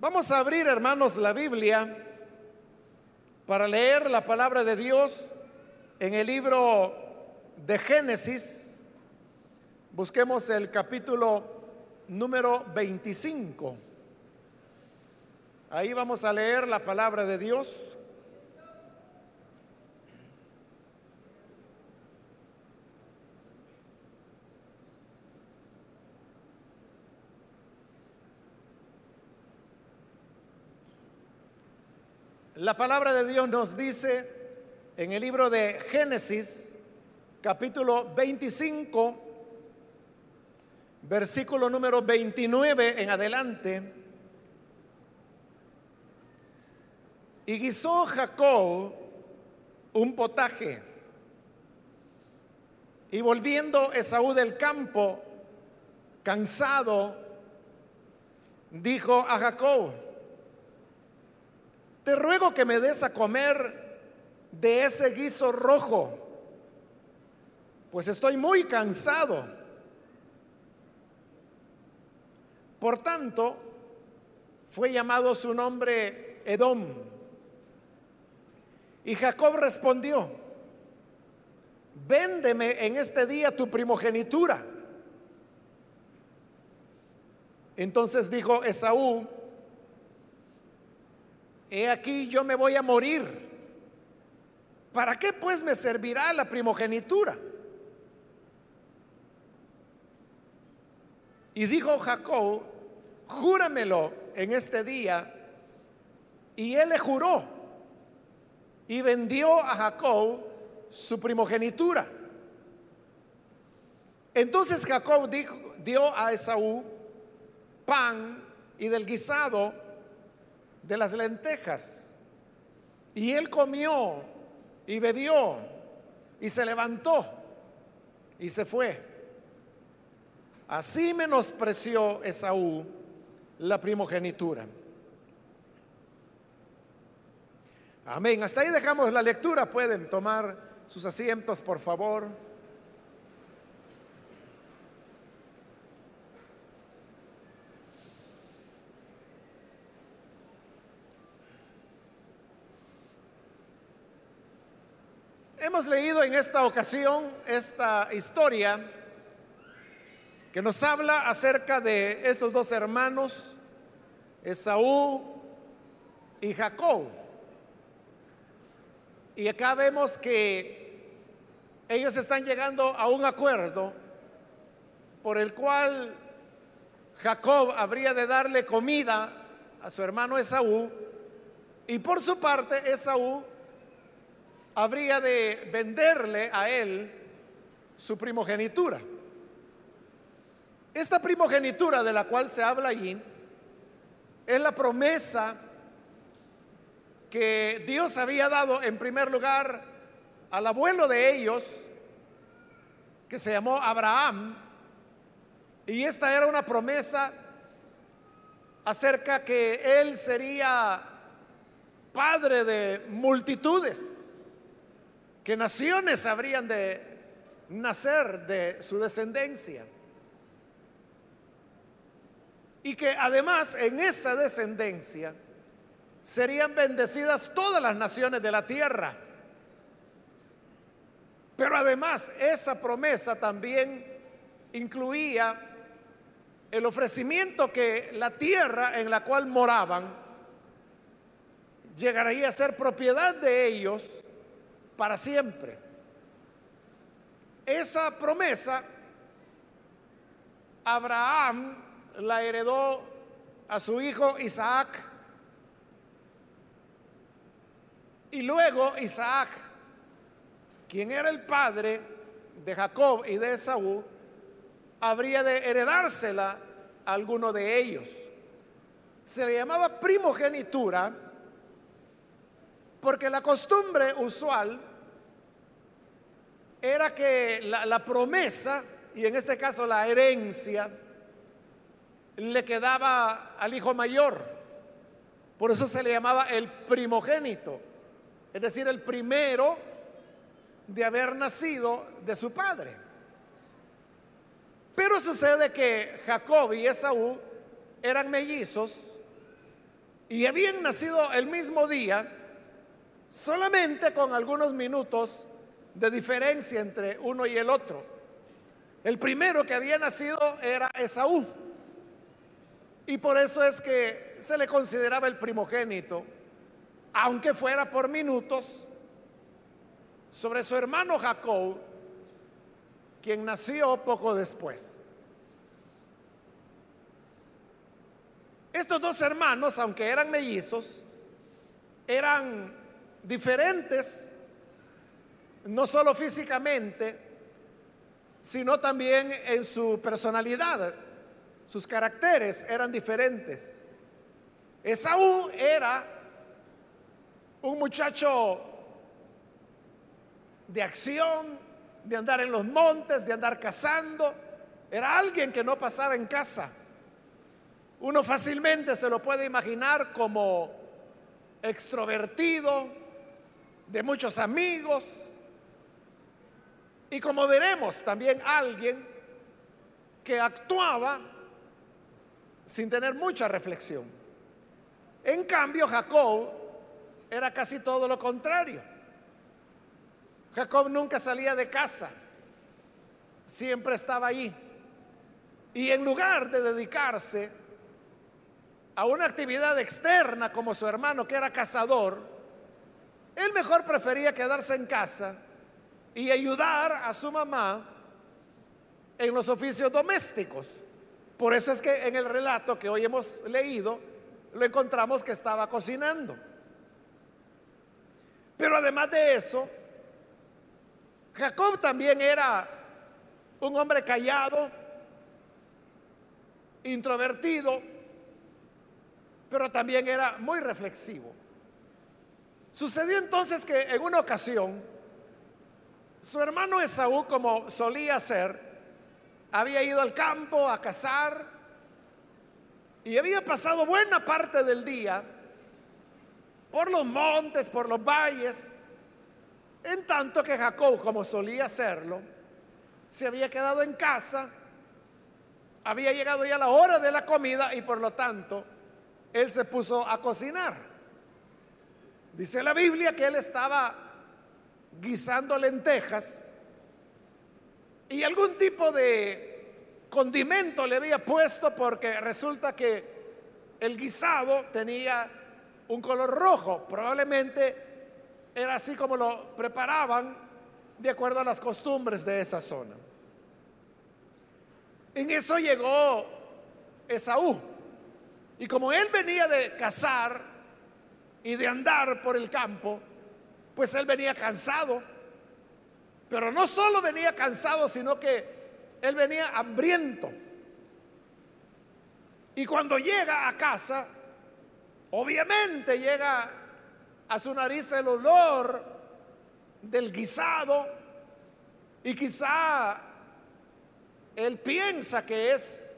Vamos a abrir, hermanos, la Biblia para leer la palabra de Dios en el libro de Génesis. Busquemos el capítulo número 25. Ahí vamos a leer la palabra de Dios. La palabra de Dios nos dice en el libro de Génesis, capítulo 25, versículo número 29 en adelante. Y guisó Jacob un potaje. Y volviendo Esaú del campo, cansado, dijo a Jacob, te ruego que me des a comer de ese guiso rojo, pues estoy muy cansado. Por tanto, fue llamado su nombre Edom. Y Jacob respondió, véndeme en este día tu primogenitura. Entonces dijo Esaú, he aquí yo me voy a morir. ¿Para qué pues me servirá la primogenitura? Y dijo Jacob, júramelo en este día. Y él le juró y vendió a Jacob su primogenitura. Entonces Jacob dio a Esaú pan y del guisado de las lentejas. Y él comió y bebió y se levantó y se fue. Así menospreció Esaú la primogenitura. Amén. Hasta ahí dejamos la lectura. Pueden tomar sus asientos, por favor. Hemos leído en esta ocasión esta historia que nos habla acerca de esos dos hermanos, Esaú y Jacob. Y acá vemos que ellos están llegando a un acuerdo por el cual Jacob habría de darle comida a su hermano Esaú y por su parte Esaú habría de venderle a él su primogenitura. Esta primogenitura de la cual se habla allí es la promesa que Dios había dado en primer lugar al abuelo de ellos, que se llamó Abraham, y esta era una promesa acerca que él sería padre de multitudes que naciones habrían de nacer de su descendencia. Y que además en esa descendencia serían bendecidas todas las naciones de la tierra. Pero además esa promesa también incluía el ofrecimiento que la tierra en la cual moraban llegaría a ser propiedad de ellos para siempre. Esa promesa Abraham la heredó a su hijo Isaac. Y luego Isaac, quien era el padre de Jacob y de Esaú, habría de heredársela a alguno de ellos. Se le llamaba primogenitura porque la costumbre usual era que la, promesa, y en este caso la herencia, le quedaba al hijo mayor. Por eso se le llamaba el primogénito, es decir, el primero de haber nacido de su padre. Pero sucede que Jacob y Esaú eran mellizos y habían nacido el mismo día, solamente con algunos minutos de diferencia entre uno y el otro. El primero que había nacido era Esaú. Y por eso es que se le consideraba el primogénito, aunque fuera por minutos, sobre su hermano Jacob, quien nació poco después. Estos dos hermanos, aunque eran mellizos, eran diferentes, no solo físicamente, sino también en su personalidad. Sus caracteres eran diferentes. Esaú era un muchacho de acción, de andar en los montes, de andar cazando. Era alguien que no pasaba en casa. Uno fácilmente se lo puede imaginar como extrovertido, de muchos amigos, y como veremos, también alguien que actuaba sin tener mucha reflexión. En cambio, Jacob era casi todo lo contrario. Jacob nunca salía de casa, siempre estaba allí. Y en lugar de dedicarse a una actividad externa como su hermano que era cazador, él mejor prefería quedarse en casa y ayudar a su mamá en los oficios domésticos. Por eso es que en el relato que hoy hemos leído, lo encontramos que estaba cocinando. Pero además de eso, Jacob también era un hombre callado, introvertido, pero también era muy reflexivo. Sucedió entonces que en una ocasión, su hermano Esaú, como solía hacer, había ido al campo a cazar y había pasado buena parte del día por los montes, por los valles, en tanto que Jacob, como solía hacerlo, se había quedado en casa, había llegado ya la hora de la comida y por lo tanto él se puso a cocinar. Dice la Biblia que él estaba guisando lentejas y algún tipo de condimento le había puesto porque resulta que el guisado tenía un color rojo. Probablemente era así como lo preparaban de acuerdo a las costumbres de esa zona. En eso llegó Esaú. Y como él venía de cazar y de andar por el campo, pues él venía cansado. Pero no solo venía cansado, sino que él venía hambriento. Y cuando llega a casa, obviamente llega a su nariz el olor del guisado y quizá él piensa que es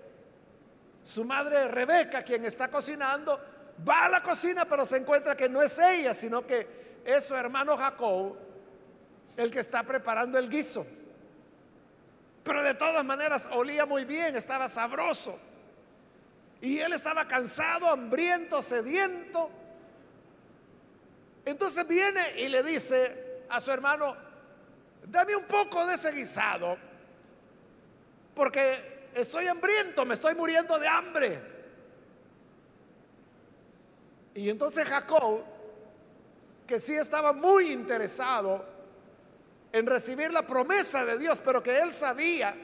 su madre Rebeca, quien está cocinando, va a la cocina, pero se encuentra que no es ella, sino que es su hermano Jacob el que está preparando el guiso. Pero de todas maneras olía muy bien, estaba sabroso. Y él estaba cansado, hambriento, sediento. Entonces viene y le dice a su hermano, dame un poco de ese guisado, porque estoy hambriento, me estoy muriendo de hambre. Y entonces Jacob, que sí estaba muy interesado en recibir la promesa de Dios, pero que él sabía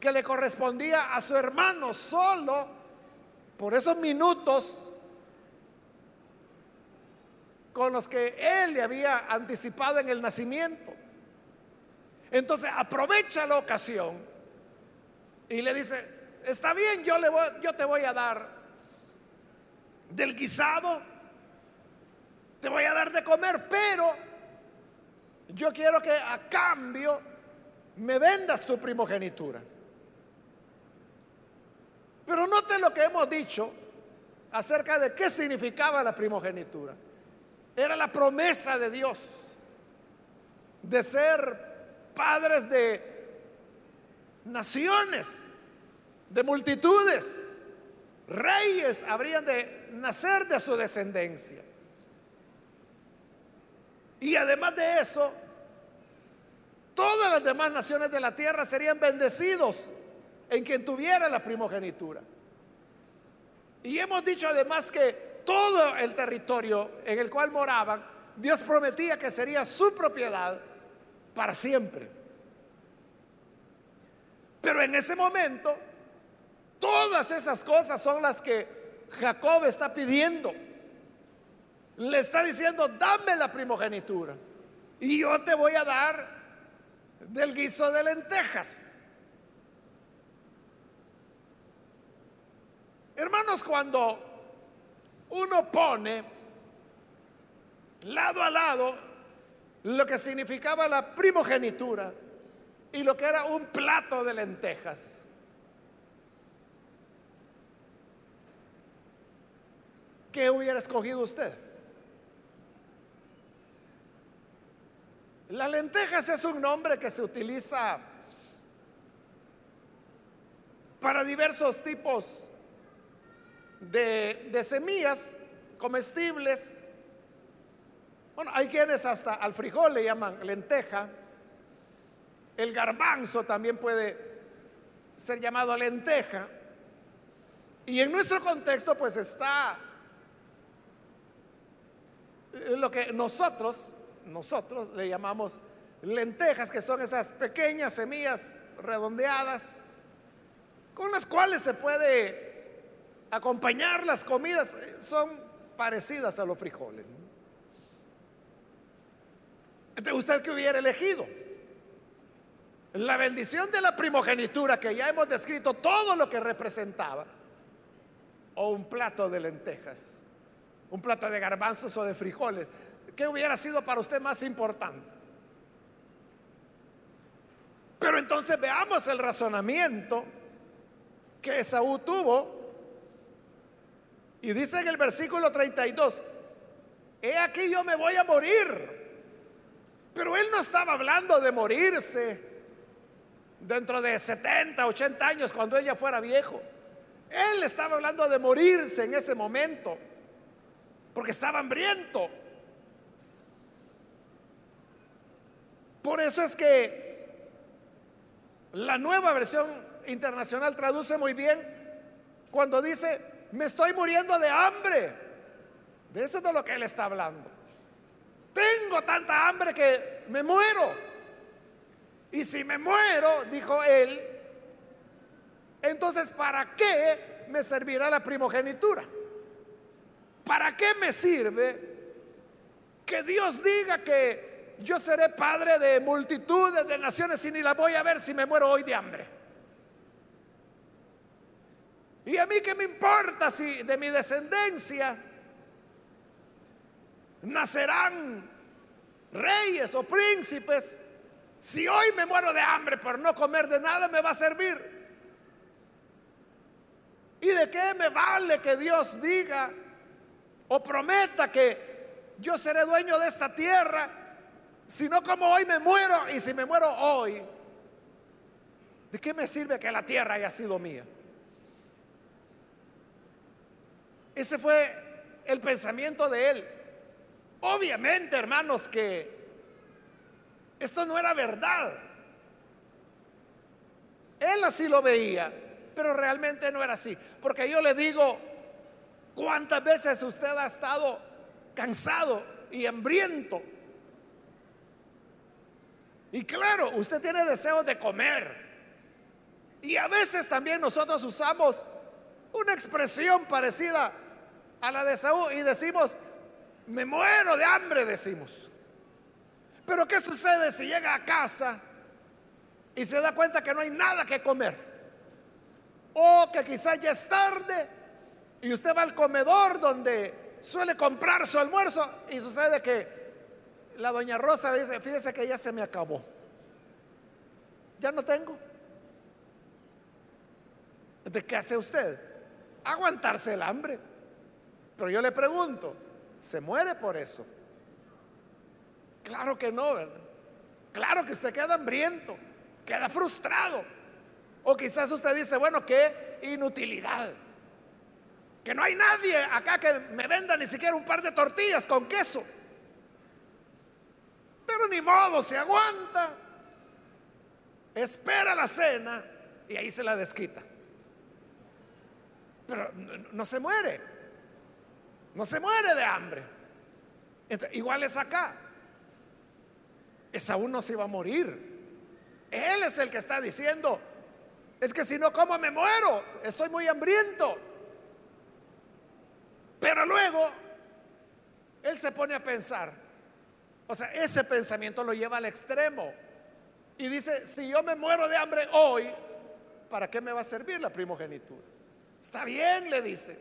que le correspondía a su hermano solo por esos minutos con los que él le había anticipado en el nacimiento. Entonces aprovecha la ocasión y le dice, está bien, yo, le voy, yo te voy a dar del guisado, te voy a dar de comer, pero yo quiero que a cambio me vendas tu primogenitura. Pero note lo que hemos dicho acerca de qué significaba la primogenitura. Era la promesa de Dios de ser padres de naciones, de multitudes. reyes habrían de nacer de su descendencia. Y además de eso, todas las demás naciones de la tierra serían bendecidos en quien tuviera la primogenitura. Y hemos dicho además que todo el territorio en el cual moraban, Dios prometía que sería su propiedad para siempre. Pero en ese momento, todas esas cosas son las que Jacob está pidiendo. Le está diciendo, dame la primogenitura. Y yo te voy a dar del guiso de lentejas. Hermanos, cuando uno pone lado a lado lo que significaba la primogenitura y lo que era un plato de lentejas. ¿Qué hubiera escogido usted? Las lentejas es un nombre que se utiliza para diversos tipos de, de semillas comestibles bueno, hay quienes hasta al frijol le llaman lenteja. El garbanzo también puede ser llamado lenteja. Y en nuestro contexto pues está lo que nosotros, nosotros le llamamos lentejas, que son esas pequeñas semillas redondeadas con las cuales se puede acompañar las comidas, son parecidas a los frijoles. ¿Usted que hubiera elegido? La bendición de la primogenitura que ya hemos descrito todo lo que representaba. O un plato de lentejas, un plato de garbanzos o de frijoles. ¿Qué hubiera sido para usted más importante? Pero entonces veamos el razonamiento que Esaú tuvo. Y dice en el versículo 32, he aquí yo me voy a morir pero él no estaba hablando de morirse dentro de 70, 80 años cuando ella fuera viejo. Él estaba hablando de morirse en ese momento, porque estaba hambriento. Por eso es que la nueva versión internacional traduce muy bien cuando dice, me estoy muriendo de hambre. De eso es de lo que él está hablando. Tengo tanta hambre que me muero. Y si me muero, dijo él, entonces ¿para qué me servirá la primogenitura? ¿Para qué me sirve que Dios diga que yo seré padre de multitudes de naciones y ni la voy a ver si me muero hoy de hambre? ¿Y a mí qué me importa si de mi descendencia nacerán reyes o príncipes, si hoy me muero de hambre por no comer de nada, me va a servir. ¿Y de qué me vale que Dios diga o prometa que yo seré dueño de esta tierra, si no como hoy me muero y si me muero hoy, ¿de qué me sirve que la tierra haya sido mía? Ese fue el pensamiento de él. Obviamente, hermanos, que esto no era verdad. Él así lo veía, pero realmente no era así. Porque yo le digo, ¿cuántas veces usted ha estado cansado y hambriento? Y claro, usted tiene deseo de comer. Y a veces también nosotros usamos una expresión parecida a la de Saúl y decimos, me muero de hambre, decimos. Pero ¿qué sucede si llega a casa y se da cuenta que no hay nada que comer? O que quizás ya es tarde y usted va al comedor donde suele comprar su almuerzo y sucede que la doña Rosa dice, fíjese que ya se me acabó. Ya no tengo. ¿De qué hace usted? Aguantarse el hambre. Pero yo le pregunto, se muere por eso. Claro que no, ¿verdad? Claro que usted queda hambriento, queda frustrado. O quizás usted dice, bueno, qué inutilidad. que no hay nadie acá que me venda ni siquiera un par de tortillas con queso. Ni modo, se aguanta, espera la cena y ahí se la desquita. Pero no, se muere, no se muere de hambre. igual es acá. Esaú no se iba a morir. Él es el que está diciendo, es que si no como me muero, estoy muy hambriento. Pero luego, él se pone a pensar, o sea, ese pensamiento lo lleva al extremo. Y dice, si yo me muero de hambre hoy, ¿para qué me va a servir la primogenitura? Está bien, le dice.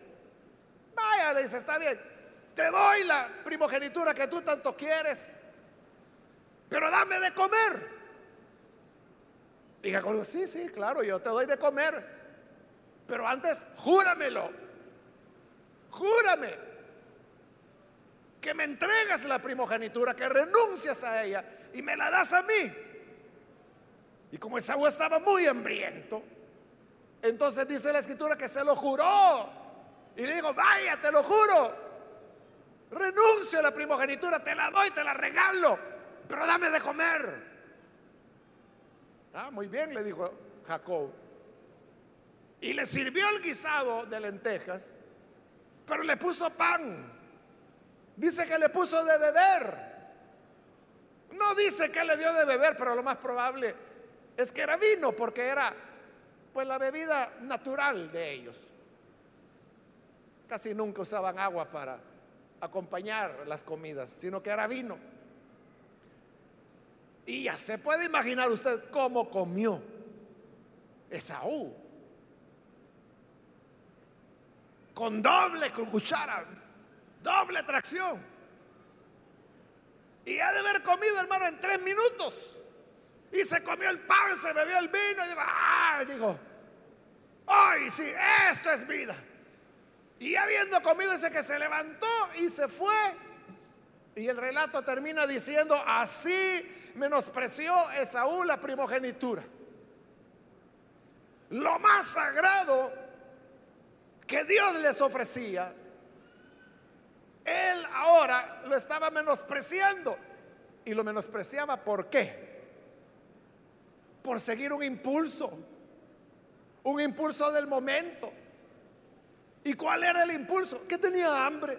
Vaya, le dice, está bien. Te doy la primogenitura que tú tanto quieres, pero dame de comer. Jacob dijo, sí, sí, claro, yo te doy de comer, pero antes júramelo, júrame que me entregas la primogenitura, que renuncias a ella y me la das a mí. Y como Esaú estaba muy hambriento, entonces dice la escritura que se lo juró. Y le digo, vaya, te lo juro. Renuncio a la primogenitura, te la doy, te la regalo, pero dame de comer. Ah, muy bien, le dijo Jacob. Y le sirvió el guisado de lentejas, pero le puso pan. Dice que le puso de beber. No dice que le dio de beber, pero lo más probable es que era vino, porque era pues la bebida natural de ellos. Casi nunca usaban agua para acompañar las comidas, sino que era vino. Y ya se puede imaginar usted cómo comió Esaú. Con doble cuchara, doble tracción. Y ha de haber comido, hermano, en tres minutos. Y se comió el pan, se bebió el vino. Y digo. Digo, ¡ay, sí! Esto es vida. Y habiendo comido, ese que se levantó y se fue. Y el relato termina diciendo, así menospreció Esaú la primogenitura. Lo más sagrado que Dios les ofrecía, él ahora lo estaba menospreciando. Y lo menospreciaba ¿por qué? Por seguir un impulso, un impulso del momento. ¿Y cuál era el impulso? Que tenía hambre,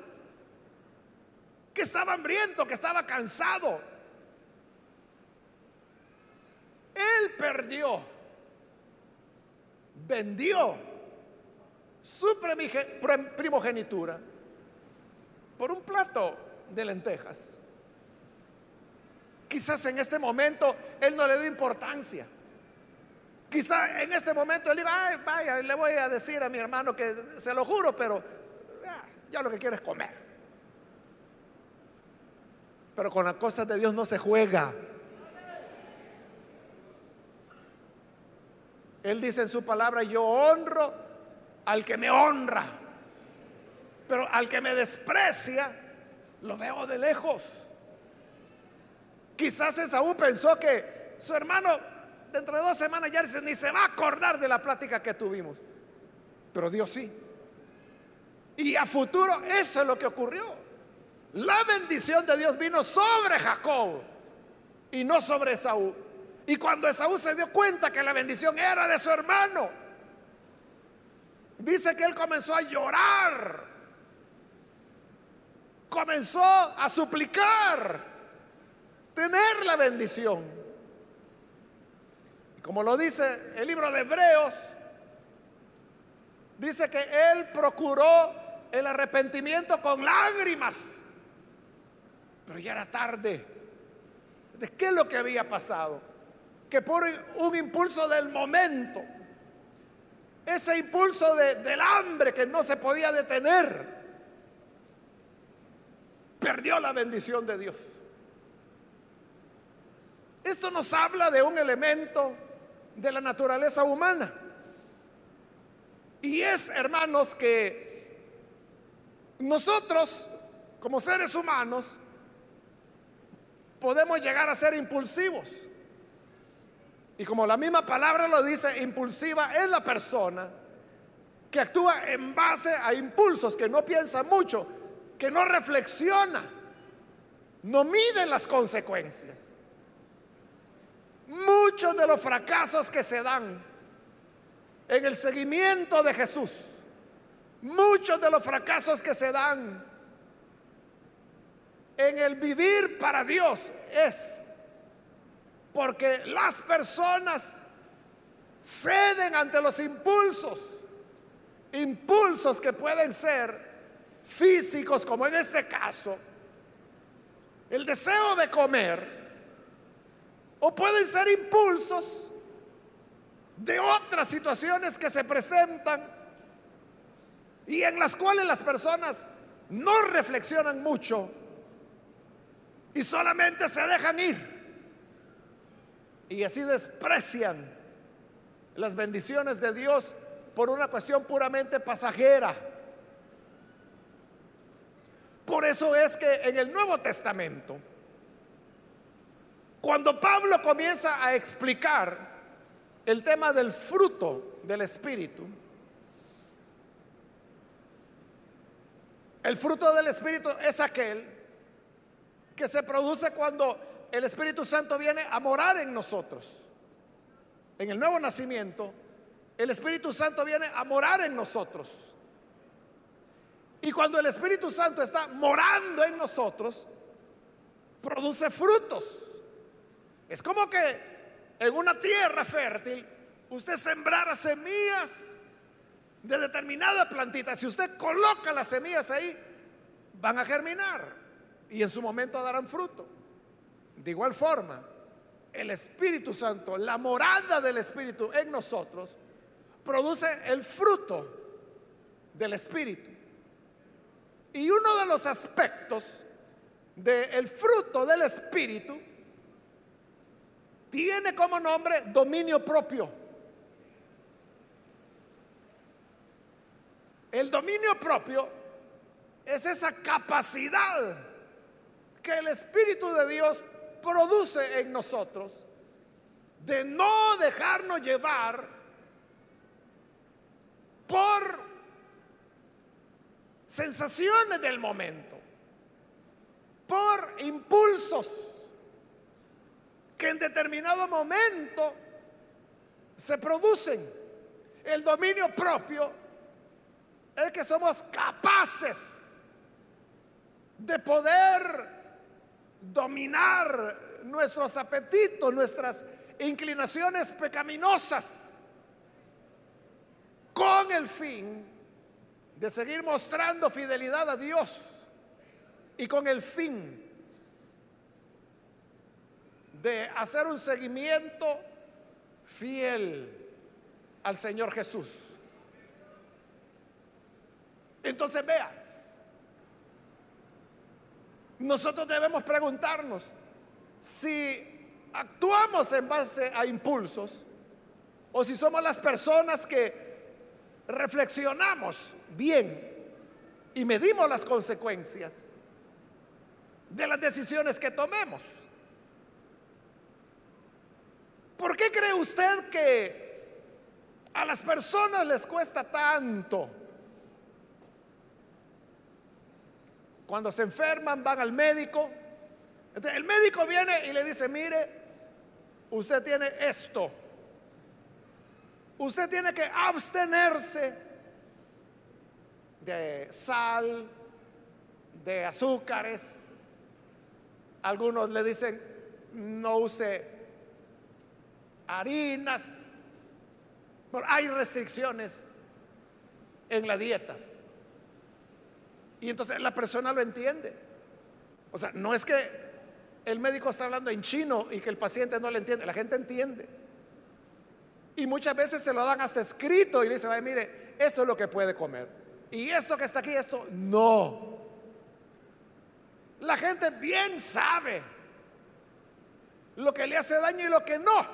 que estaba hambriento, que estaba cansado él perdió, vendió su primogenitura por un plato de lentejas. Quizás en este momento él no le dio importancia. Quizás en este momento él iba, Ay, vaya, le voy a decir a mi hermano que se lo juro, pero ah, ya lo que quiero es comer. Pero con las cosas de Dios no se juega. Él dice en su palabra, yo honro al que me honra, pero al que me desprecia, lo veo de lejos. Quizás Esaú pensó que su hermano dentro de dos semanas ya ni se va a acordar de la plática que tuvimos, pero Dios sí. Y a futuro eso es lo que ocurrió. La bendición de Dios vino sobre Jacob y no sobre Esaú. Y cuando Esaú se dio cuenta que la bendición era de su hermano, dice que él comenzó a llorar, comenzó a suplicar tener la bendición. Y como lo dice el libro de Hebreos, dice que él procuró el arrepentimiento con lágrimas, pero ya era tarde. ¿De qué es lo que había pasado? que por un impulso del momento, ese impulso del hambre que no se podía detener, perdió la bendición de Dios. Esto nos habla de un elemento de la naturaleza humana. Y es, hermanos, que nosotros, como seres humanos, podemos llegar a ser impulsivos. Y como la misma palabra lo dice, impulsiva es la persona que actúa en base a impulsos, que no piensa mucho, que no reflexiona, no mide las consecuencias. Muchos de los fracasos que se dan en el seguimiento de Jesús, muchos de los fracasos que se dan en el vivir para Dios es porque las personas ceden ante los impulsos, impulsos que pueden ser físicos, como en este caso, el deseo de comer, o pueden ser impulsos de otras situaciones que se presentan y en las cuales las personas no reflexionan mucho y solamente se dejan ir. Y así desprecian las bendiciones de Dios por una cuestión puramente pasajera. Por eso es que en el Nuevo Testamento, cuando Pablo comienza a explicar el tema del fruto del Espíritu, el fruto del Espíritu es aquel que se produce cuando el Espíritu Santo viene a morar en nosotros. En el nuevo nacimiento, el Espíritu Santo viene a morar en nosotros. Y cuando el Espíritu Santo está morando en nosotros, produce frutos. Es como que en una tierra fértil usted sembrara semillas de determinada plantita. Si usted coloca las semillas ahí, van a germinar y en su momento darán fruto. De igual forma, el Espíritu Santo, la morada del Espíritu en nosotros, produce el fruto del Espíritu. Y uno de los aspectos del fruto del Espíritu tiene como nombre dominio propio. El dominio propio es esa capacidad que el Espíritu de Dios produce en nosotros de no dejarnos llevar por sensaciones del momento, por impulsos que en determinado momento se producen. El dominio propio es que somos capaces de poder dominar nuestros apetitos, nuestras inclinaciones pecaminosas, con el fin de seguir mostrando fidelidad a Dios y con el fin de hacer un seguimiento fiel al Señor Jesús. Entonces vea, nosotros debemos preguntarnos si actuamos en base a impulsos o si somos las personas que reflexionamos bien y medimos las consecuencias de las decisiones que tomemos. ¿Por qué cree usted que a las personas les cuesta tanto? Cuando se enferman van al médico. el médico viene y le dice, mire, usted tiene esto. Usted tiene que abstenerse de sal, de azúcares. Algunos le dicen, no use harinas. hay restricciones en la dieta. Y entonces la persona lo entiende. O sea, no es que el médico está hablando en chino y que el paciente no le entiende, la gente entiende. Y muchas veces se lo dan hasta escrito y le dice, mire, esto es lo que puede comer. Y esto que está aquí, esto no. La gente bien sabe lo que le hace daño y lo que no.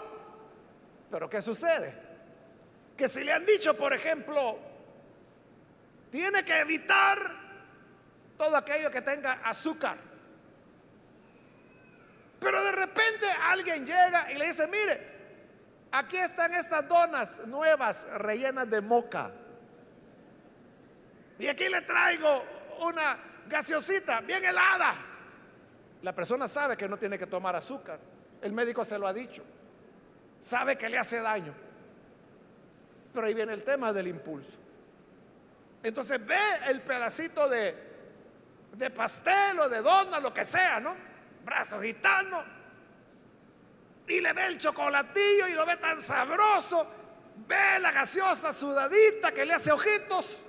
Pero ¿qué sucede? Que si le han dicho, por ejemplo, tiene que evitar todo aquello que tenga azúcar. Pero de repente alguien llega y le dice, mire, aquí están estas donas nuevas rellenas de moca. Y aquí le traigo una gaseosita bien helada. La persona sabe que no tiene que tomar azúcar. El médico se lo ha dicho. Sabe que le hace daño. Pero ahí viene el tema del impulso. Entonces ve el pedacito de, de pastel o de dona, lo que sea, ¿no? Brazo gitano. Y le ve el chocolatillo y lo ve tan sabroso. Ve la gaseosa sudadita que le hace ojitos.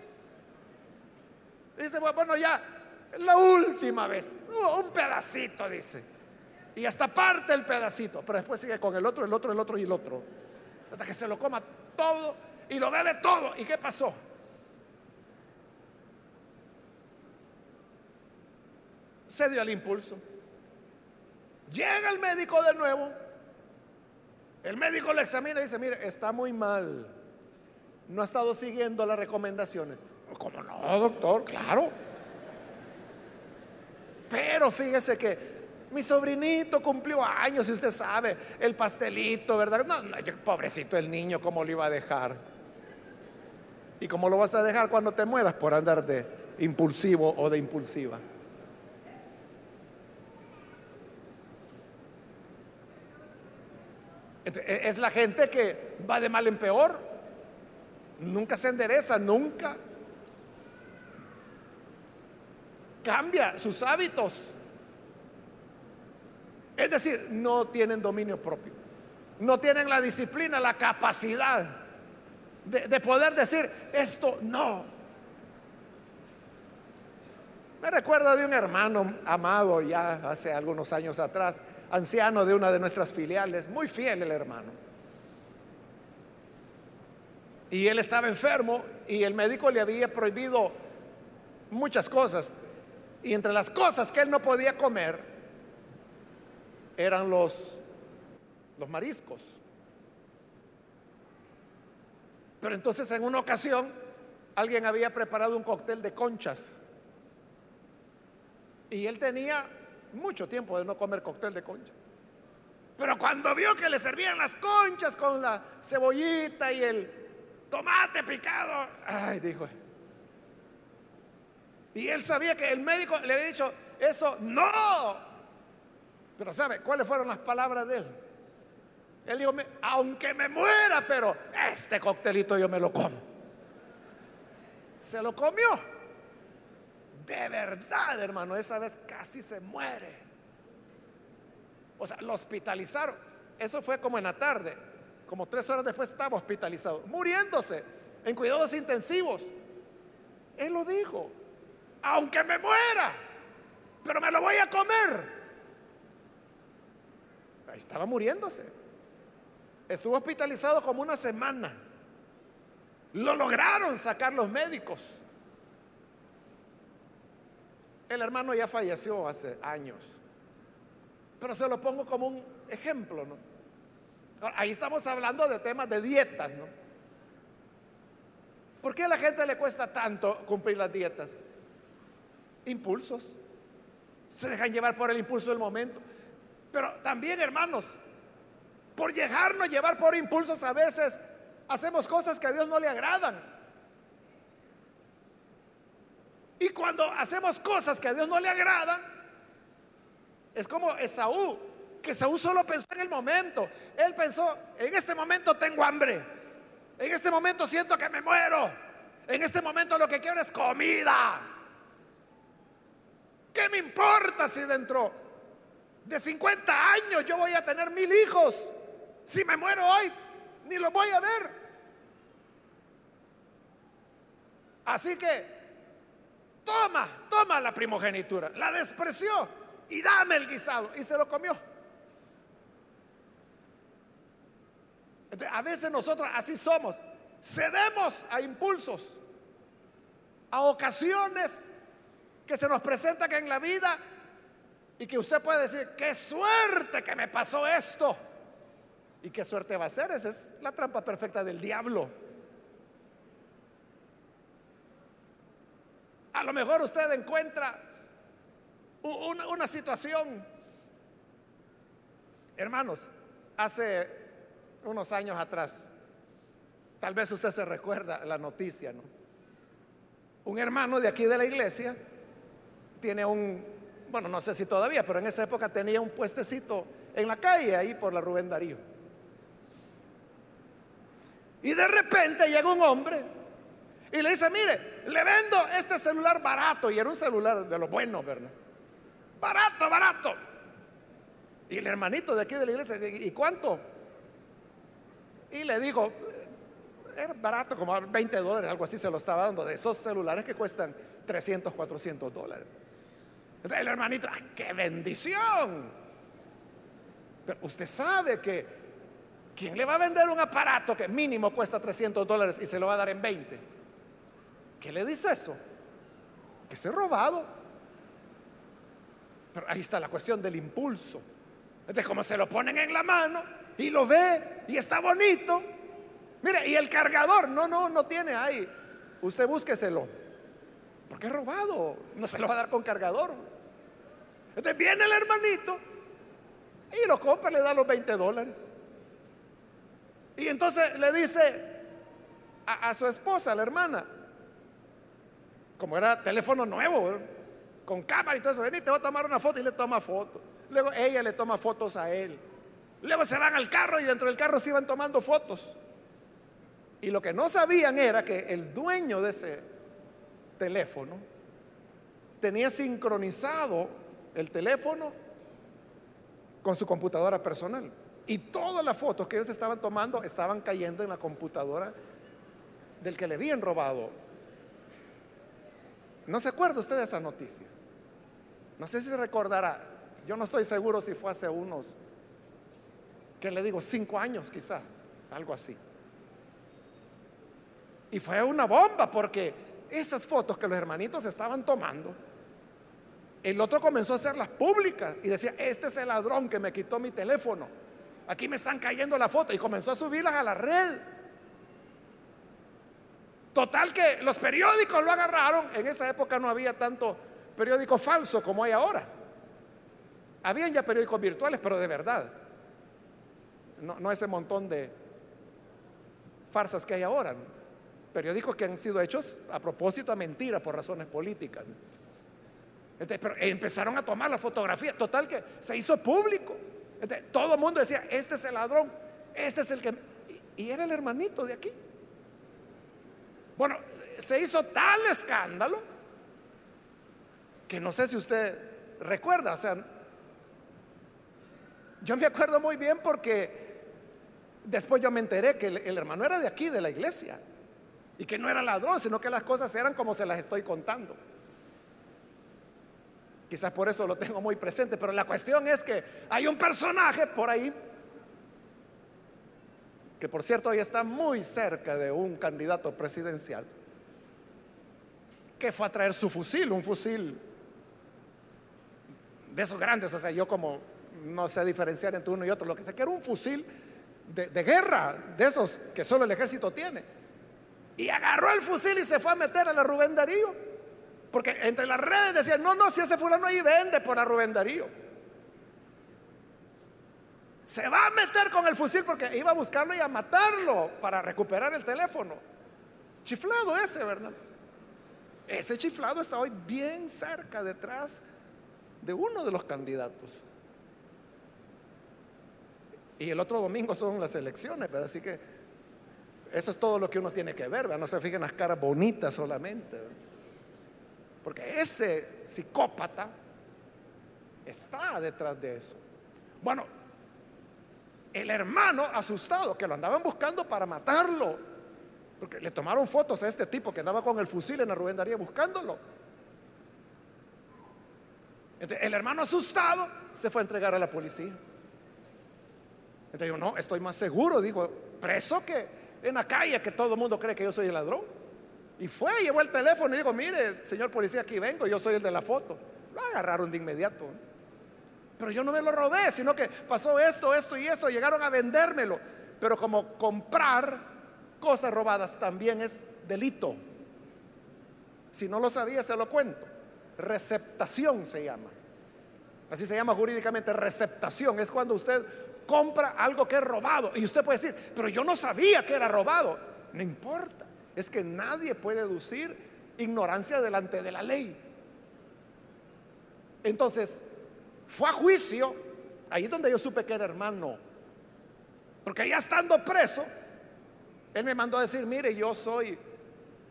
Dice, bueno, ya, la última vez, un pedacito, dice. Y hasta parte el pedacito, pero después sigue con el otro, el otro, el otro y el otro. Hasta que se lo coma todo y lo bebe todo. ¿Y qué pasó? Se dio el impulso. Llega el médico de nuevo. El médico lo examina y dice, mire, está muy mal. No ha estado siguiendo las recomendaciones. ¿Cómo no, doctor? Claro. Pero fíjese que mi sobrinito cumplió años y usted sabe, el pastelito, ¿verdad? No, pobrecito el niño, ¿cómo lo iba a dejar? ¿Y cómo lo vas a dejar cuando te mueras por andar de impulsivo o de impulsiva? Es la gente que va de mal en peor. Nunca se endereza, nunca cambia sus hábitos. Es decir, no tienen dominio propio. No tienen la disciplina, la capacidad de, de poder decir esto no. Me recuerdo de un hermano amado ya hace algunos años atrás, anciano de una de nuestras filiales, muy fiel el hermano. Y él estaba enfermo y el médico le había prohibido muchas cosas. Y entre las cosas que él no podía comer eran los, los mariscos. Pero entonces en una ocasión alguien había preparado un cóctel de conchas. Y él tenía mucho tiempo de no comer cóctel de concha. Pero cuando vio que le servían las conchas con la cebollita y el tomate picado, ay, dijo, y él sabía que el médico le había dicho, eso no. Pero ¿sabe cuáles fueron las palabras de él? Él dijo, aunque me muera, pero este coctelito yo me lo como. Se lo comió. De verdad, hermano, esa vez casi se muere. O sea, lo hospitalizaron. Eso fue como en la tarde. Como tres horas después estaba hospitalizado, muriéndose en cuidados intensivos. Él lo dijo aunque me muera, pero me lo voy a comer. Ahí estaba muriéndose. Estuvo hospitalizado como una semana. Lo lograron sacar los médicos. El hermano ya falleció hace años. Pero se lo pongo como un ejemplo, ¿no? Ahí estamos hablando de temas de dietas, ¿no? ¿Por qué a la gente le cuesta tanto cumplir las dietas? impulsos. Se dejan llevar por el impulso del momento. Pero también, hermanos, por dejarnos llevar por impulsos a veces hacemos cosas que a Dios no le agradan. Y cuando hacemos cosas que a Dios no le agradan, es como Esaú, que Esaú solo pensó en el momento. Él pensó, en este momento tengo hambre. En este momento siento que me muero. En este momento lo que quiero es comida. ¿Qué me importa si dentro de 50 años yo voy a tener mil hijos? Si me muero hoy, ni lo voy a ver. Así que, toma, toma la primogenitura. La despreció y dame el guisado. Y se lo comió. a veces nosotros así somos. Cedemos a impulsos, a ocasiones que se nos presenta que en la vida y que usted puede decir, qué suerte que me pasó esto. ¿Y qué suerte va a ser? Esa es la trampa perfecta del diablo. A lo mejor usted encuentra una, situación. Hermanos, hace unos años atrás, tal vez usted se recuerda la noticia, ¿no? un hermano de aquí de la iglesia tiene un, bueno, no sé si todavía, pero en esa época tenía un puestecito en la calle, ahí por la Rubén Darío. Y de repente llega un hombre y le dice, mire, le vendo este celular barato. Y era un celular de lo bueno, ¿verdad? Barato, barato. Y el hermanito de aquí de la iglesia, ¿y cuánto? Y le digo, era barato, como 20 dólares, algo así se lo estaba dando, de esos celulares que cuestan 300, 400 dólares. El hermanito, ¡qué bendición! Pero usted sabe que, ¿quién le va a vender un aparato que mínimo cuesta 300 dólares y se lo va a dar en 20? ¿Qué le dice eso? Que se ha robado. Pero ahí está la cuestión del impulso. De cómo se lo ponen en la mano y lo ve y está bonito. Mire, y el cargador, no, no, no tiene ahí. Usted búsqueselo. Porque es robado. No se lo va a dar con cargador. Entonces viene el hermanito y lo compra, le da los 20 dólares. Y entonces le dice a, su esposa, la hermana, como era teléfono nuevo, con cámara y todo eso, vení, te voy a tomar una foto y le toma foto. Luego ella le toma fotos a él. Luego se van al carro y dentro del carro se iban tomando fotos. Y lo que no sabían era que el dueño de ese teléfono tenía sincronizado el teléfono con su computadora personal. Y todas las fotos que ellos estaban tomando estaban cayendo en la computadora del que le habían robado. ¿No se acuerda usted de esa noticia? No sé si recordará. Yo no estoy seguro si fue hace unos, que le digo, cinco años quizá, algo así. Y fue una bomba porque esas fotos que los hermanitos estaban tomando, el otro comenzó a hacerlas públicas y decía, este es el ladrón que me quitó mi teléfono. Aquí me están cayendo la foto y comenzó a subirlas a la red. Total que los periódicos lo agarraron. En esa época no había tanto periódico falso como hay ahora. Habían ya periódicos virtuales, pero de verdad. No, no ese montón de farsas que hay ahora. Periódicos que han sido hechos a propósito, a mentira, por razones políticas pero empezaron a tomar la fotografía, total que se hizo público. todo el mundo decía, este es el ladrón, este es el que... Y, era el hermanito de aquí. Bueno, se hizo tal escándalo que no sé si usted recuerda, o sea, yo me acuerdo muy bien porque después yo me enteré que el hermano era de aquí, de la iglesia, y que no era ladrón, sino que las cosas eran como se las estoy contando. Quizás por eso lo tengo muy presente, pero la cuestión es que hay un personaje por ahí, que por cierto hoy está muy cerca de un candidato presidencial, que fue a traer su fusil, un fusil de esos grandes, o sea, yo como no sé diferenciar entre uno y otro, lo que sé que era un fusil de, guerra, de esos que solo el ejército tiene. Y agarró el fusil y se fue a meter a la Rubén Darío. Porque entre las redes decían, no, no, si ese fulano ahí vende por a Rubén Darío. Se va a meter con el fusil porque iba a buscarlo y a matarlo para recuperar el teléfono. Chiflado ese, ¿verdad? Ese chiflado está hoy bien cerca detrás de uno de los candidatos. Y el otro domingo son las elecciones, ¿verdad? Así que eso es todo lo que uno tiene que ver, ¿verdad? No se fijen las caras bonitas solamente. Porque ese psicópata está detrás de eso. Bueno, el hermano asustado que lo andaban buscando para matarlo, porque le tomaron fotos a este tipo que andaba con el fusil en la Rubén Darío buscándolo. el hermano asustado se fue a entregar a la policía. Entonces yo, no, estoy más seguro, digo, preso que en la calle que todo el mundo cree que yo soy el ladrón. Y fue, llevó el teléfono y dijo, mire, señor policía, aquí vengo, yo soy el de la foto. Lo agarraron de inmediato. Pero yo no me lo robé, sino que pasó esto, esto y esto, llegaron a vendérmelo. Pero como comprar cosas robadas también es delito. Si no lo sabía, se lo cuento. Receptación se llama. Así se llama jurídicamente, receptación. Es cuando usted compra algo que es robado. Y usted puede decir, pero yo no sabía que era robado. No importa es que nadie puede deducir ignorancia delante de la ley. Entonces, fue a juicio, ahí es donde yo supe que era hermano, porque ya estando preso, él me mandó a decir, mire, yo soy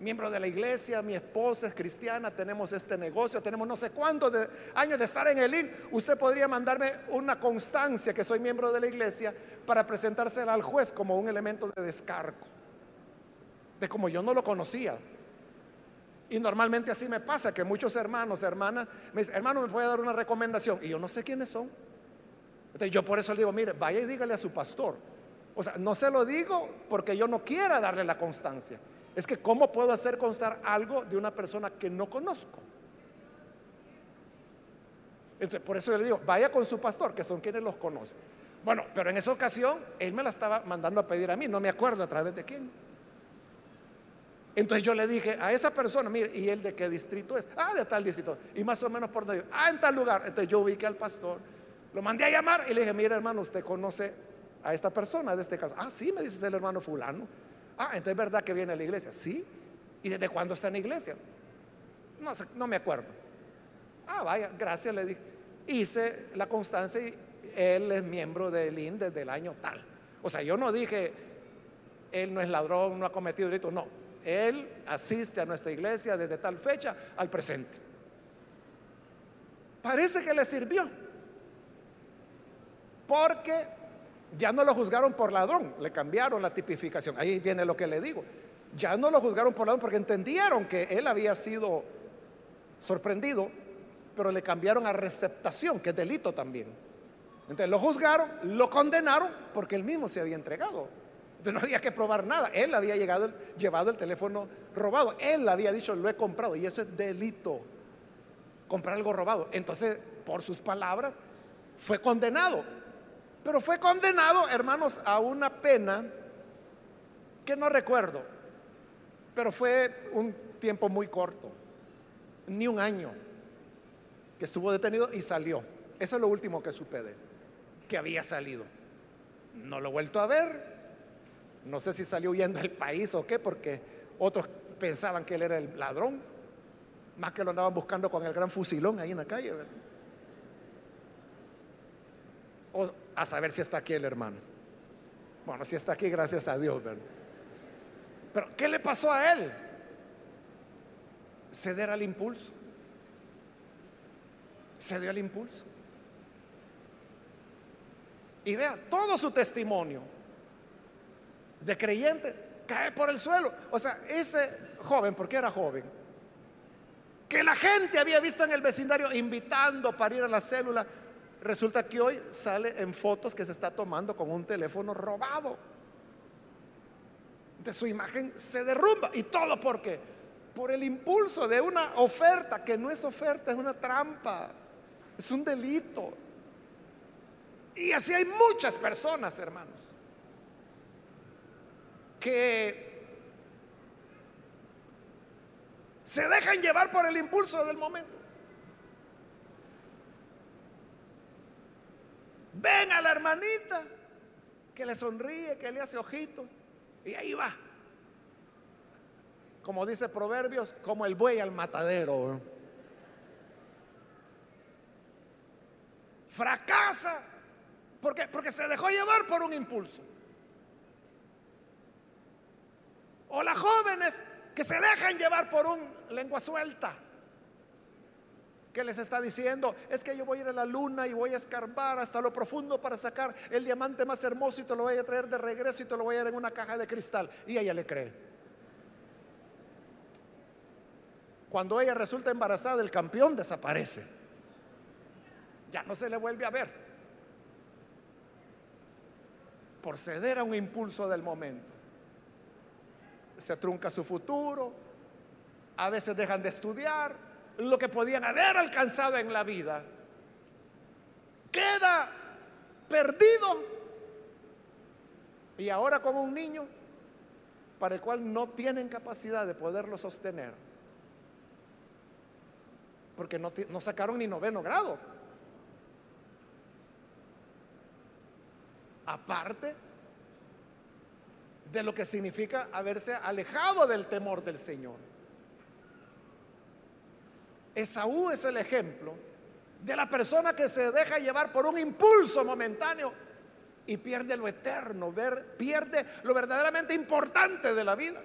miembro de la iglesia, mi esposa es cristiana, tenemos este negocio, tenemos no sé cuántos años de estar en el IN. Usted podría mandarme una constancia que soy miembro de la iglesia para presentársela al juez como un elemento de descargo. De como yo no lo conocía. Y normalmente así me pasa, que muchos hermanos, hermanas, me dicen, hermano, ¿me puede dar una recomendación? Y yo no sé quiénes son. Entonces yo por eso le digo, mire, vaya y dígale a su pastor. O sea, no se lo digo porque yo no quiera darle la constancia. Es que ¿cómo puedo hacer constar algo de una persona que no conozco? Entonces, por eso yo le digo, vaya con su pastor, que son quienes los conocen. Bueno, pero en esa ocasión él me la estaba mandando a pedir a mí, no me acuerdo a través de quién. Entonces yo le dije a esa persona, mire, ¿y él de qué distrito es? Ah, de tal distrito. Y más o menos por donde, ah, en tal lugar. Entonces yo ubiqué al pastor, lo mandé a llamar y le dije, mire hermano, usted conoce a esta persona de este caso. Ah, sí, me dice el hermano fulano. Ah, entonces es verdad que viene a la iglesia. Sí. ¿Y desde cuándo está en la iglesia? No, no me acuerdo. Ah, vaya, gracias, le dije. Hice la constancia y él es miembro del IN desde el año tal. O sea, yo no dije, él no es ladrón, no ha cometido delito, no. Él asiste a nuestra iglesia desde tal fecha al presente. Parece que le sirvió. Porque ya no lo juzgaron por ladrón, le cambiaron la tipificación. Ahí viene lo que le digo. Ya no lo juzgaron por ladrón porque entendieron que él había sido sorprendido, pero le cambiaron a receptación, que es delito también. Entonces lo juzgaron, lo condenaron porque él mismo se había entregado. Entonces no había que probar nada. Él había llegado, llevado el teléfono robado. Él había dicho, lo he comprado. Y eso es delito. Comprar algo robado. Entonces, por sus palabras, fue condenado. Pero fue condenado, hermanos, a una pena que no recuerdo, pero fue un tiempo muy corto, ni un año, que estuvo detenido y salió. Eso es lo último que supe de que había salido. No lo he vuelto a ver, no sé si salió huyendo del país o qué, porque otros pensaban que él era el ladrón, más que lo andaban buscando con el gran fusilón ahí en la calle. O a saber si está aquí el hermano. Bueno, si está aquí, gracias a Dios. Pero, ¿qué le pasó a él? Ceder al impulso. Cedió al impulso. Y vea, todo su testimonio de creyente cae por el suelo. O sea, ese joven, porque era joven, que la gente había visto en el vecindario invitando para ir a la célula, Resulta que hoy sale en fotos que se está tomando con un teléfono robado. De su imagen se derrumba. ¿Y todo por qué? Por el impulso de una oferta que no es oferta, es una trampa. Es un delito. Y así hay muchas personas, hermanos, que se dejan llevar por el impulso del momento. Ven a la hermanita que le sonríe, que le hace ojito. Y ahí va. Como dice Proverbios, como el buey al matadero. Fracasa. ¿Por Porque se dejó llevar por un impulso. O las jóvenes que se dejan llevar por un lengua suelta. ¿Qué les está diciendo? Es que yo voy a ir a la luna y voy a escarbar hasta lo profundo para sacar el diamante más hermoso y te lo voy a traer de regreso y te lo voy a dar en una caja de cristal. Y ella le cree. Cuando ella resulta embarazada, el campeón desaparece. Ya no se le vuelve a ver. Por ceder a un impulso del momento. Se trunca su futuro. A veces dejan de estudiar lo que podían haber alcanzado en la vida, queda perdido. Y ahora como un niño para el cual no tienen capacidad de poderlo sostener, porque no, sacaron ni noveno grado. Aparte de lo que significa haberse alejado del temor del Señor. Esaú es el ejemplo de la persona que se deja llevar por un impulso momentáneo y pierde lo eterno, pierde lo verdaderamente importante de la vida.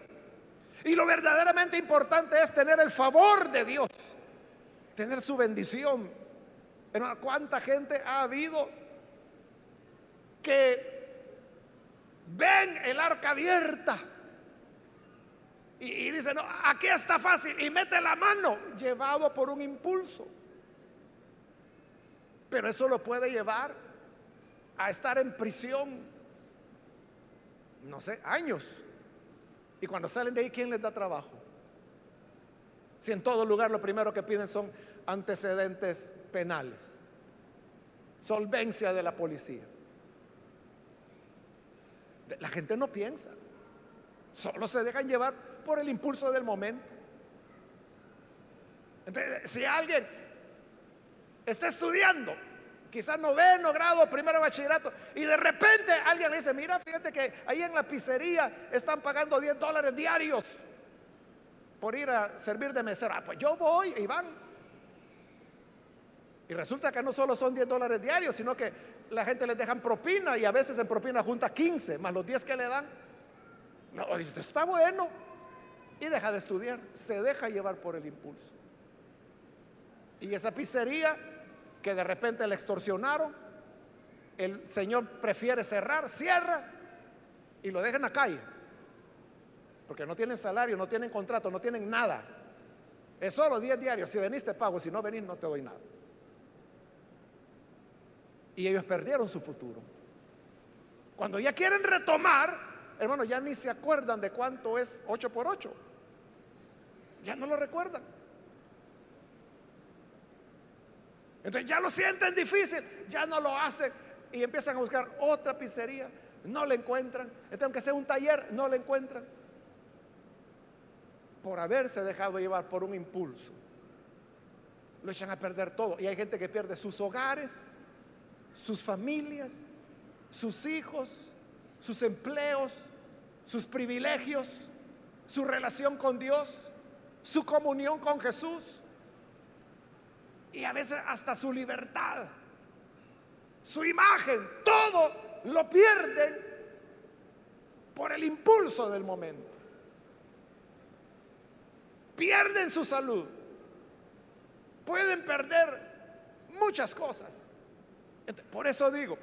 Y lo verdaderamente importante es tener el favor de Dios, tener su bendición. Pero ¿cuánta gente ha habido que ven el arca abierta? Y, y dice, no, aquí está fácil. Y mete la mano, llevado por un impulso. Pero eso lo puede llevar a estar en prisión, no sé, años. Y cuando salen de ahí, ¿quién les da trabajo? Si en todo lugar lo primero que piden son antecedentes penales, solvencia de la policía. La gente no piensa, solo se dejan llevar por el impulso del momento. Entonces, si alguien está estudiando quizás noveno grado, primero bachillerato, y de repente alguien le dice, mira, fíjate que ahí en la pizzería están pagando 10 dólares diarios por ir a servir de mesero. Ah, pues yo voy y van. Y resulta que no solo son 10 dólares diarios, sino que la gente les dejan propina y a veces en propina junta 15, más los 10 que le dan. No, dice, está bueno. Y deja de estudiar, se deja llevar por el impulso. Y esa pizzería que de repente le extorsionaron, el Señor prefiere cerrar, cierra y lo deja en la calle. Porque no tienen salario, no tienen contrato, no tienen nada. Es solo 10 diarios. Si venís te pago, si no venís no te doy nada. Y ellos perdieron su futuro. Cuando ya quieren retomar, hermano, ya ni se acuerdan de cuánto es 8 por 8. Ya no lo recuerdan. Entonces ya lo sienten difícil, ya no lo hacen y empiezan a buscar otra pizzería, no le encuentran. Entonces aunque sea un taller, no le encuentran. Por haberse dejado llevar por un impulso. Lo echan a perder todo. Y hay gente que pierde sus hogares, sus familias, sus hijos, sus empleos, sus privilegios, su relación con Dios, su comunión con Jesús y a veces hasta su libertad, su imagen, todo lo pierden por el impulso del momento. Pierden su salud, pueden perder muchas cosas. Por eso digo,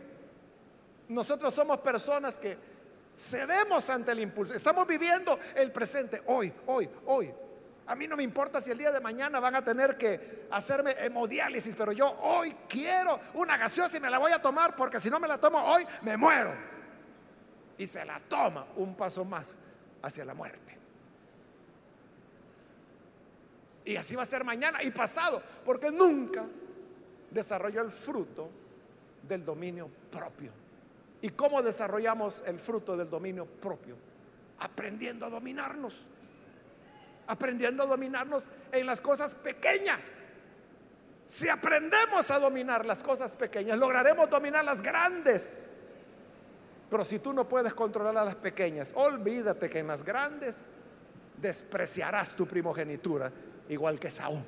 nosotros somos personas que cedemos ante el impulso. Estamos viviendo el presente, hoy, hoy, hoy. A mí no me importa si el día de mañana van a tener que hacerme hemodiálisis, pero yo hoy quiero una gaseosa y me la voy a tomar porque si no me la tomo hoy me muero. Y se la toma un paso más hacia la muerte. Y así va a ser mañana y pasado, porque nunca desarrolló el fruto del dominio propio. ¿Y cómo desarrollamos el fruto del dominio propio? Aprendiendo a dominarnos aprendiendo a dominarnos en las cosas pequeñas. Si aprendemos a dominar las cosas pequeñas, lograremos dominar las grandes. Pero si tú no puedes controlar a las pequeñas, olvídate que en las grandes despreciarás tu primogenitura, igual que Saúl.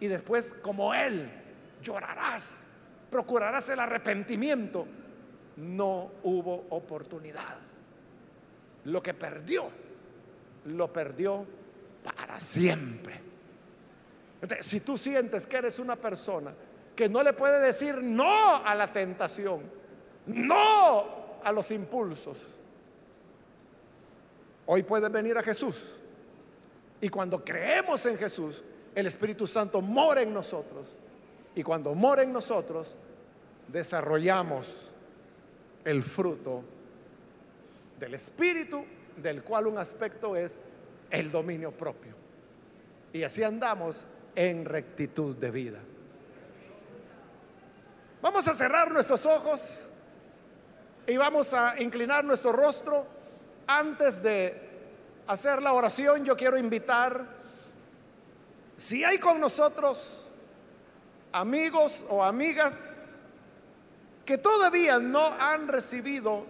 Y después, como él, llorarás, procurarás el arrepentimiento. No hubo oportunidad. Lo que perdió, lo perdió para siempre. si tú sientes que eres una persona que no le puede decir no a la tentación, no a los impulsos, hoy puedes venir a Jesús. Y cuando creemos en Jesús, el Espíritu Santo mora en nosotros. Y cuando mora en nosotros, desarrollamos el fruto del Espíritu, del cual un aspecto es el dominio propio. Y así andamos en rectitud de vida. Vamos a cerrar nuestros ojos y vamos a inclinar nuestro rostro. Antes de hacer la oración, yo quiero invitar, si hay con nosotros amigos o amigas que todavía no han recibido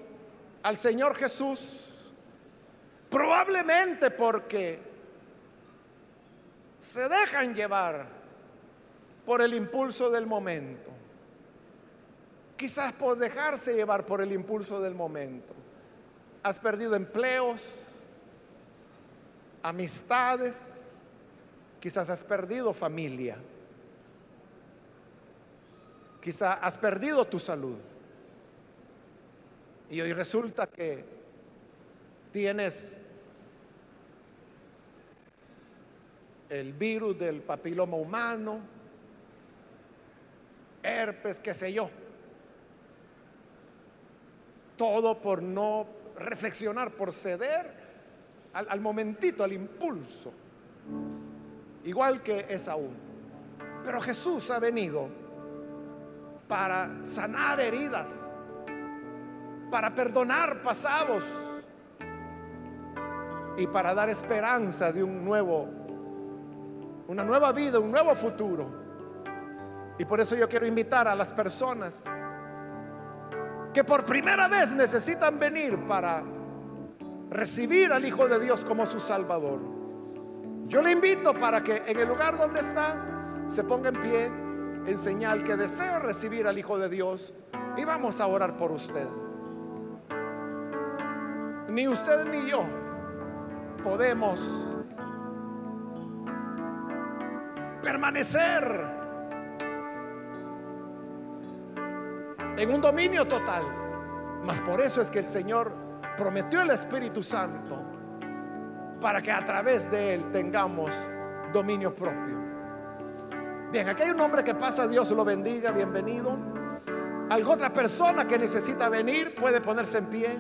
al Señor Jesús, Probablemente porque se dejan llevar por el impulso del momento. Quizás por dejarse llevar por el impulso del momento. Has perdido empleos, amistades, quizás has perdido familia, quizás has perdido tu salud. Y hoy resulta que tienes el virus del papiloma humano, herpes, qué sé yo. Todo por no reflexionar, por ceder al, momentito, al impulso. Igual que es aún. Pero Jesús ha venido para sanar heridas, para perdonar pasados y para dar esperanza de un nuevo, una nueva vida, un nuevo futuro. Y por eso yo quiero invitar a las personas que por primera vez necesitan venir para recibir al Hijo de Dios como su Salvador. Yo le invito para que en el lugar donde está se ponga en pie en señal que desea recibir al Hijo de Dios y vamos a orar por usted. Ni usted ni yo podemos permanecer en un dominio total. Mas por eso es que el Señor prometió el Espíritu Santo para que a través de él tengamos dominio propio. Bien, aquí hay un hombre que pasa, Dios lo bendiga, bienvenido. Algo otra persona que necesita venir puede ponerse en pie.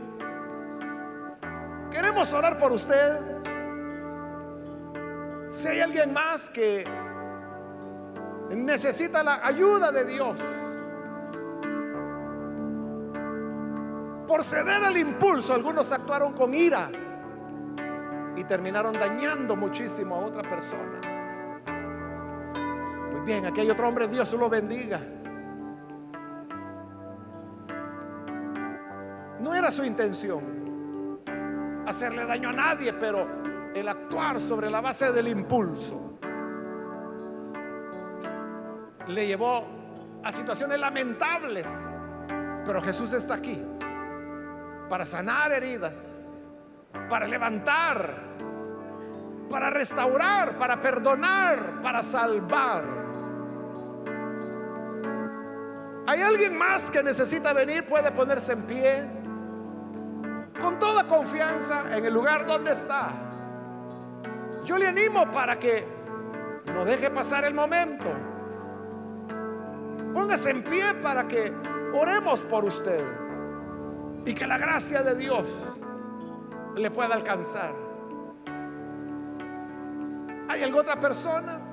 Queremos orar por usted. Si hay alguien más que necesita la ayuda de Dios, Por ceder al impulso, algunos actuaron con ira y terminaron dañando muchísimo a otra persona. Bien, aquí hay otro hombre, Dios lo bendiga. No era su intención hacerle daño a nadie, pero el actuar sobre la base del impulso le llevó a situaciones lamentables. Pero Jesús está aquí para sanar heridas, para levantar, para restaurar, para perdonar, para salvar. ¿Hay alguien más que necesita venir? Puede ponerse en pie con toda confianza en el lugar donde está. Yo le animo para que no deje pasar el momento. Póngase en pie para que oremos por usted y que la gracia de Dios le pueda alcanzar. ¿Hay alguna otra persona?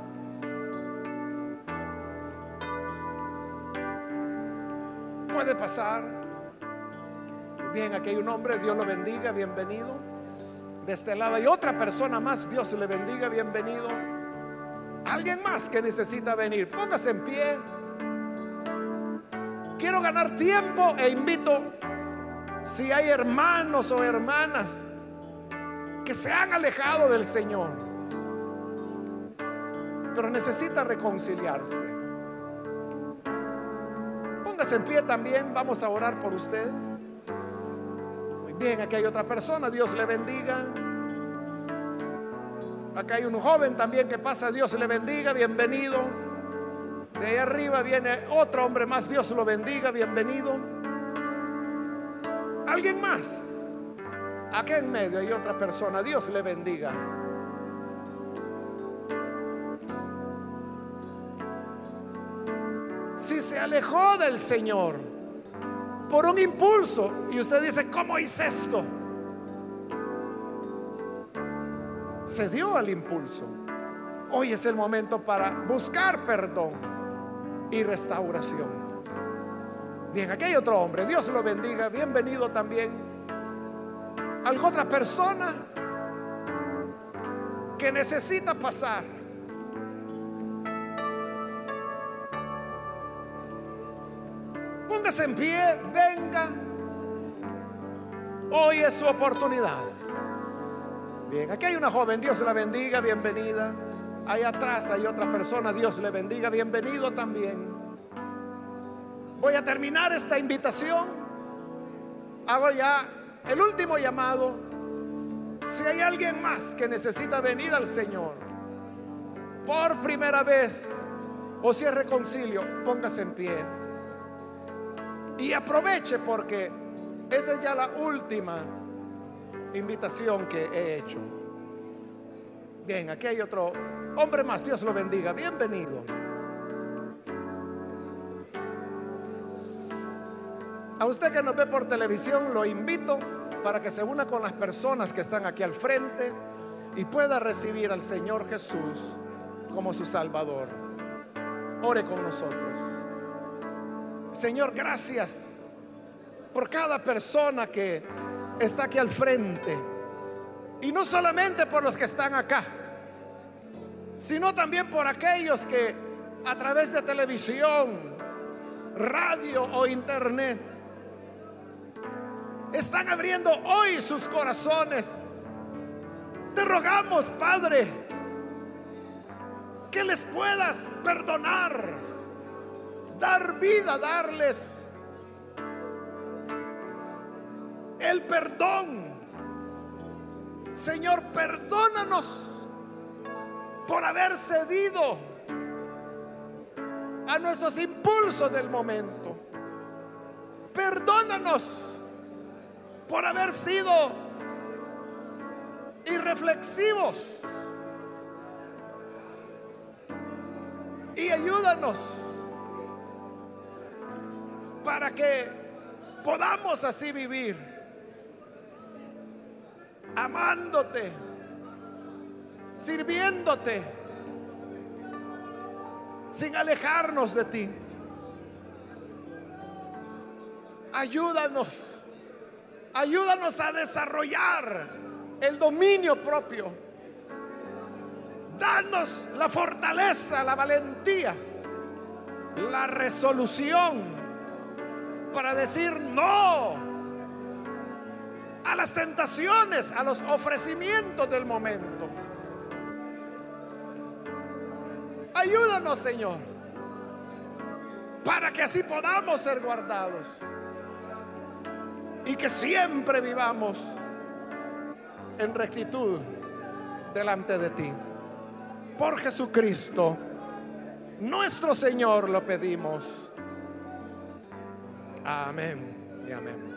Puede pasar. Bien, aquí hay un hombre, Dios lo bendiga, bienvenido. De este lado hay otra persona más, Dios le bendiga, bienvenido. Alguien más que necesita venir, póngase en pie. Quiero ganar tiempo e invito si hay hermanos o hermanas que se han alejado del Señor, pero necesita reconciliarse. En pie también, vamos a orar por usted. Muy bien, aquí hay otra persona, Dios le bendiga. Acá hay un joven también que pasa, Dios le bendiga, bienvenido. De ahí arriba viene otro hombre más, Dios lo bendiga, bienvenido. Alguien más. Aquí en medio hay otra persona. Dios le bendiga. Si se alejó del Señor por un impulso y usted dice, ¿cómo hice esto? Se dio al impulso. Hoy es el momento para buscar perdón y restauración. Bien, aquí hay otro hombre. Dios lo bendiga. Bienvenido también. Algo otra persona que necesita pasar. Póngase en pie, venga. Hoy es su oportunidad. Bien, aquí hay una joven, Dios la bendiga, bienvenida. Ahí atrás hay otra persona, Dios le bendiga, bienvenido también. Voy a terminar esta invitación. Hago ya el último llamado. Si hay alguien más que necesita venir al Señor por primera vez o si es reconcilio, póngase en pie. Y aproveche porque esta es ya la última invitación que he hecho. Bien, aquí hay otro hombre más, Dios lo bendiga, bienvenido. A usted que nos ve por televisión, lo invito para que se una con las personas que están aquí al frente y pueda recibir al Señor Jesús como su Salvador. Ore con nosotros. Señor, gracias por cada persona que está aquí al frente. Y no solamente por los que están acá, sino también por aquellos que a través de televisión, radio o internet están abriendo hoy sus corazones. Te rogamos, Padre, que les puedas perdonar, dar vida, darles el perdón. Señor, perdónanos por haber cedido a nuestros impulsos del momento. Perdónanos por haber sido irreflexivos. Y ayúdanos para que podamos así vivir, amándote, sirviéndote, sin alejarnos de ti. Ayúdanos Ayúdanos a desarrollar el dominio propio. Danos la fortaleza, la valentía, la resolución para decir no a las tentaciones, a los ofrecimientos del momento. Ayúdanos, Señor, para que así podamos ser guardados y que siempre vivamos en rectitud delante de ti. Por Jesucristo, nuestro Señor, lo pedimos. Amén y amén.